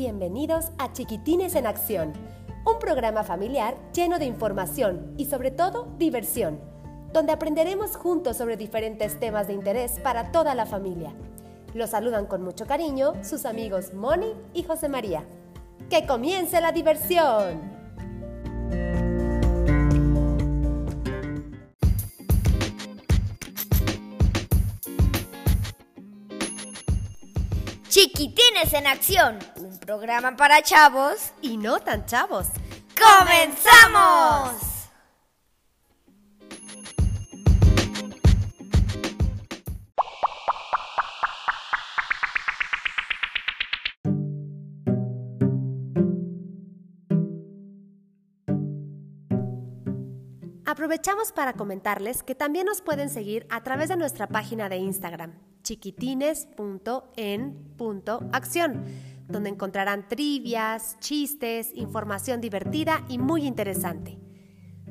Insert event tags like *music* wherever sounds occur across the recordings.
Bienvenidos a Chiquitines en Acción, un programa familiar lleno de información y sobre todo diversión, donde aprenderemos juntos sobre diferentes temas de interés para toda la familia. Los saludan con mucho cariño sus amigos Moni y José María. ¡Que comience la diversión! Chiquitines en Acción, un programa para chavos y no tan chavos. ¡Comenzamos! Aprovechamos para comentarles que también nos pueden seguir a través de nuestra página de Instagram, chiquitines.en.acción, donde encontrarán trivias, chistes, información divertida y muy interesante.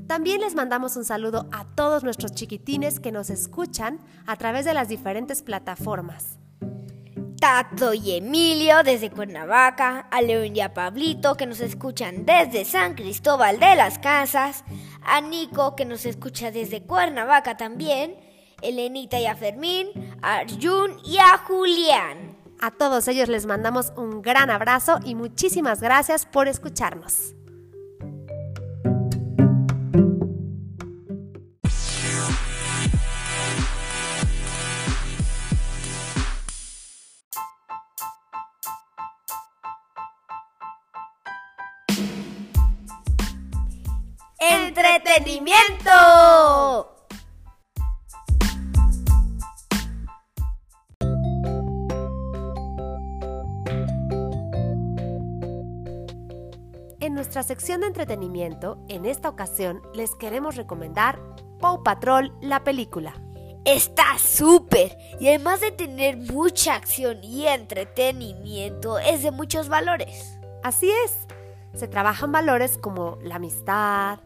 También les mandamos un saludo a todos nuestros chiquitines que nos escuchan a través de las diferentes plataformas. Tato y Emilio desde Cuernavaca, a León y a Pablito que nos escuchan desde San Cristóbal de las Casas, a Nico que nos escucha desde Cuernavaca también, Elenita y a Fermín, a Arjun y a Julián. A todos ellos les mandamos un gran abrazo y muchísimas gracias por escucharnos. En nuestra sección de entretenimiento, en esta ocasión les queremos recomendar Paw Patrol, la película. Está súper y además de tener mucha acción y entretenimiento, es de muchos valores. Así es, se trabajan valores como la amistad,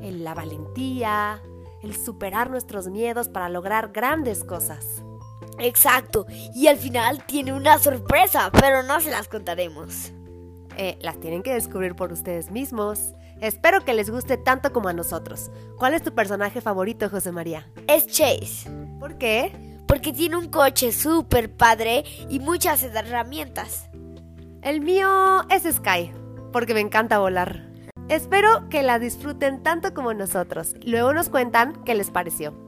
la valentía, el superar nuestros miedos para lograr grandes cosas. Exacto, y al final tiene una sorpresa, pero no se las contaremos. Eh, las tienen que descubrir por ustedes mismos. Espero que les guste tanto como a nosotros. ¿Cuál es tu personaje favorito, José María? Es Chase. ¿Por qué? Porque tiene un coche súper padre y muchas herramientas. El mío es Sky, porque me encanta volar. Espero que la disfruten tanto como nosotros. Luego nos cuentan qué les pareció.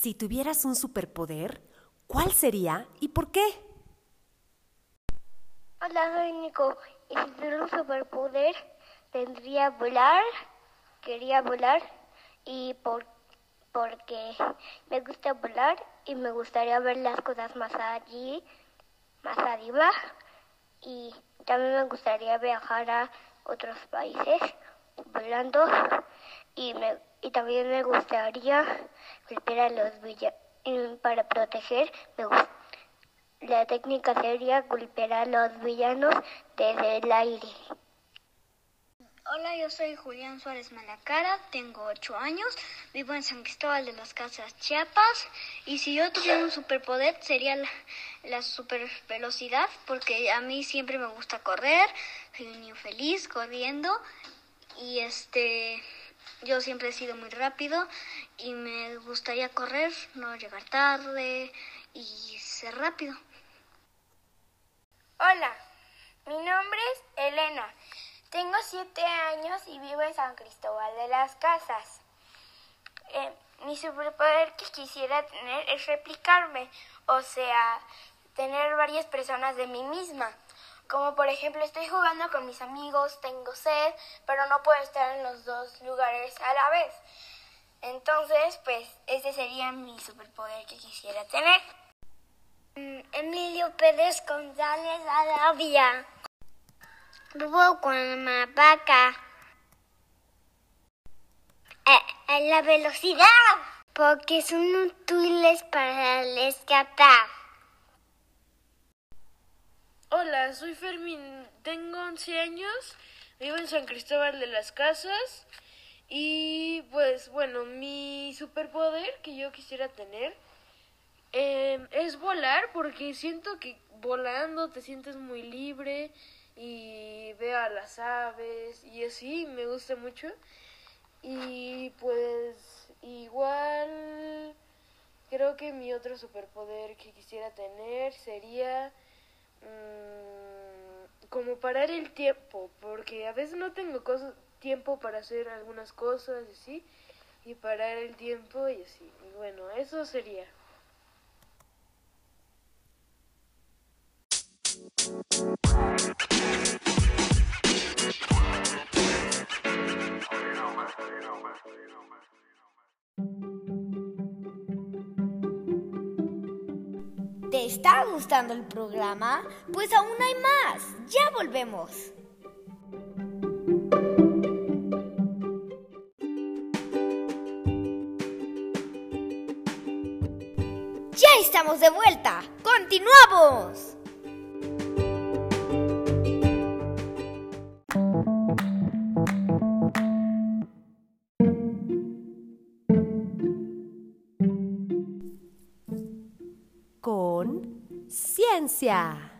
Si tuvieras un superpoder, ¿cuál sería y por qué? Hola, soy Nico. Y si tuviera un superpoder, tendría volar. Quería volar y por, porque me gusta volar y me gustaría ver las cosas más allí, más arriba. Y también me gustaría viajar a otros países volando. Y, me, y también me gustaría golpear a los villanos para proteger. Me gusta la técnica sería golpear a los villanos desde el aire. Hola, yo soy Julián Suárez Malacara, tengo 8 años, vivo en San Cristóbal de las Casas, Chiapas, y si yo tuviera un superpoder sería la, la super velocidad, porque a mí siempre me gusta correr, soy un niño feliz corriendo, y este, yo siempre he sido muy rápido, y me gustaría correr, no llegar tarde, y ser rápido. Hola, mi nombre es Elena. Tengo siete años y vivo en San Cristóbal de las Casas. Eh, mi superpoder que quisiera tener es replicarme, o sea, tener varias personas de mí misma. Como por ejemplo, estoy jugando con mis amigos, tengo sed, pero no puedo estar en los dos lugares a la vez. Entonces, pues, ese sería mi superpoder que quisiera tener. Emilio Pérez González Arabia. Vivo con Mapaca. Eh, la velocidad. Porque son útiles para el escapar. Hola, soy Fermín, tengo 11 años, vivo en San Cristóbal de las Casas y pues bueno, mi superpoder que yo quisiera tener em, es volar porque siento que volando te sientes muy libre y veo a las aves y así me gusta mucho. Y pues igual creo que mi otro superpoder que quisiera tener sería mm, como parar el tiempo porque a veces no tengo cosas tiempo para hacer algunas cosas y así y parar el tiempo y así. Y bueno eso sería ¿Te está gustando el programa? Pues aún hay más. Ya volvemos. Ya estamos de vuelta. ¡Continuamos! Ciencia.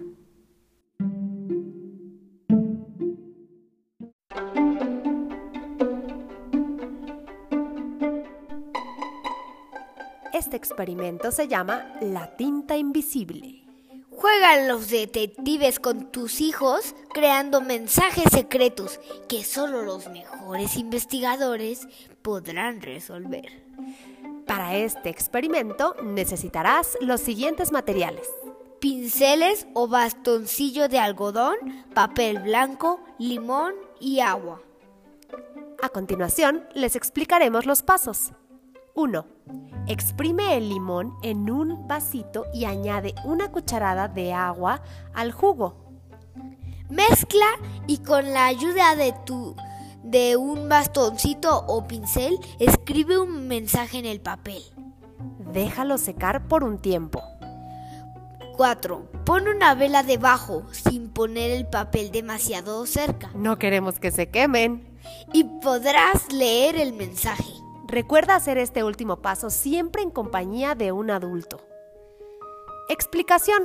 Este experimento se llama la tinta invisible. Juegan los detectives con tus hijos creando mensajes secretos que solo los mejores investigadores podrán resolver. Para este experimento necesitarás los siguientes materiales. Pinceles o bastoncillo de algodón, papel blanco, limón y agua. A continuación, les explicaremos los pasos. 1. Exprime el limón en un vasito y añade una cucharada de agua al jugo. Mezcla y con la ayuda de tu de un bastoncito o pincel escribe un mensaje en el papel. Déjalo secar por un tiempo. 4. Pon una vela debajo sin poner el papel demasiado cerca No queremos que se quemen. y podrás leer el mensaje. Recuerda hacer este último paso siempre en compañía de un adulto. Explicación.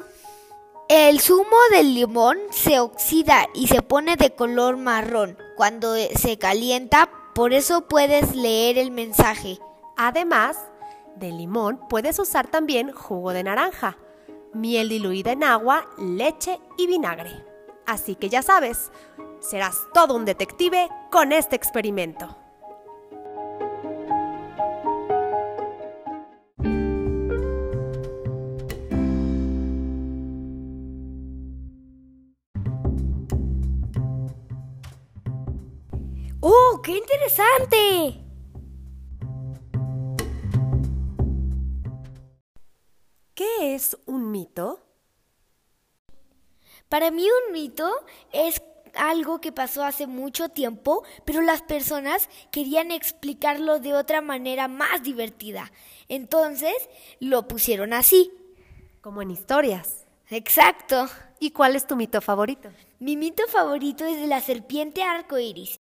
El zumo del limón se oxida y se pone de color marrón cuando se calienta, por eso puedes leer el mensaje. Además de limón, puedes usar también jugo de naranja, miel diluida en agua, leche y vinagre. Así que ya sabes, serás todo un detective con este experimento. ¡Oh, qué interesante! ¿Qué es un mito? Para mí un mito es algo que pasó hace mucho tiempo, pero las personas querían explicarlo de otra manera más divertida. Entonces lo pusieron así. Como en historias. Exacto. ¿Y cuál es tu mito favorito? Mi mito favorito es de la serpiente arcoíris.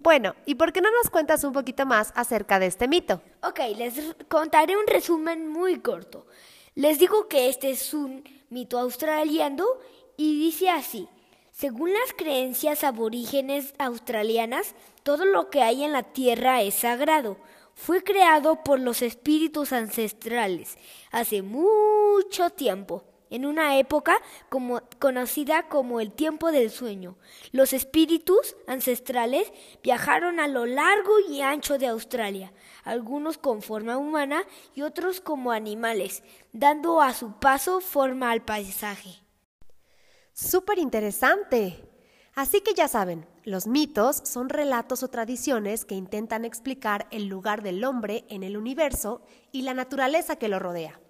Bueno, ¿y por qué no nos cuentas un poquito más acerca de este mito? Ok, les contaré un resumen muy corto. Les digo que este es un mito australiano y dice así. Según las creencias aborígenes australianas, todo lo que hay en la tierra es sagrado. Fue creado por los espíritus ancestrales hace mucho tiempo, en una época como- conocida como el tiempo del sueño. Los espíritus ancestrales viajaron a lo largo y ancho de Australia, algunos con forma humana y otros como animales, dando a su paso forma al paisaje. Súper interesante. Así que ya saben, los mitos son relatos o tradiciones que intentan explicar el lugar del hombre en el universo y la naturaleza que lo rodea.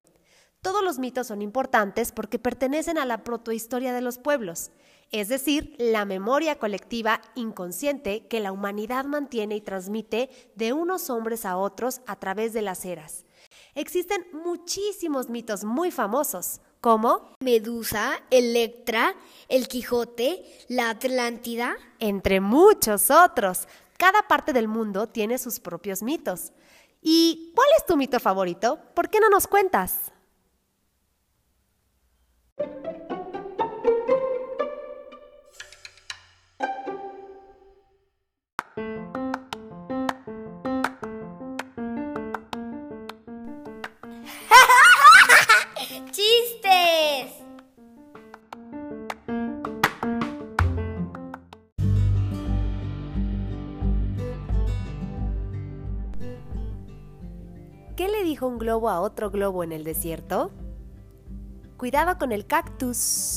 Todos los mitos son importantes porque pertenecen a la protohistoria de los pueblos, es decir, la memoria colectiva inconsciente que la humanidad mantiene y transmite de unos hombres a otros a través de las eras. Existen muchísimos mitos muy famosos, como Medusa, Electra, el Quijote, la Atlántida. entre muchos otros. Cada parte del mundo tiene sus propios mitos. ¿Y cuál es tu mito favorito? ¿Por qué no nos cuentas? *laughs* ¡Chistes! ¿Qué le dijo un globo a otro globo en el desierto? Cuidado con el cactus.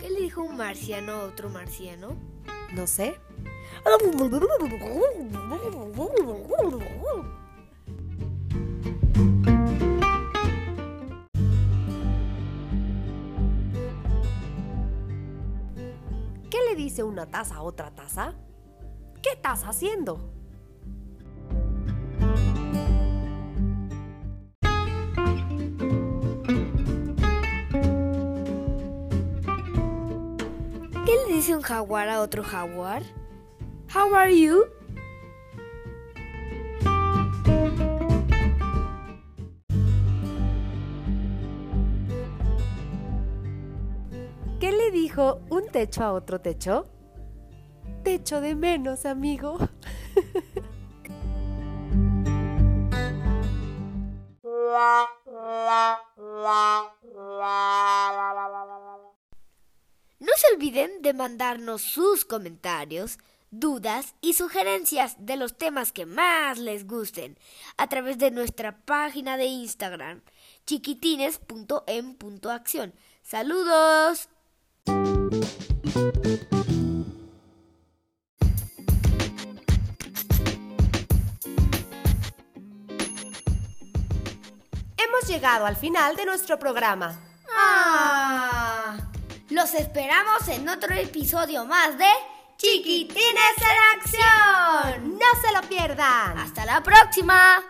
¿Qué le dijo un marciano a otro marciano? No sé. ¿Qué le dice una taza a otra taza? ¿Qué estás haciendo? ¿Qué le dice un jaguar a otro jaguar? How are you? Un techo a otro techo? Techo de menos, amigo. No se olviden de mandarnos sus comentarios, dudas y sugerencias de los temas que más les gusten a través de nuestra página de Instagram chiquitines.em.acción. ¡Saludos! Hemos llegado al final de nuestro programa. ¡Ah! Los esperamos en otro episodio más de Chiquitines en Acción. ¡No se lo pierdan! Hasta la próxima.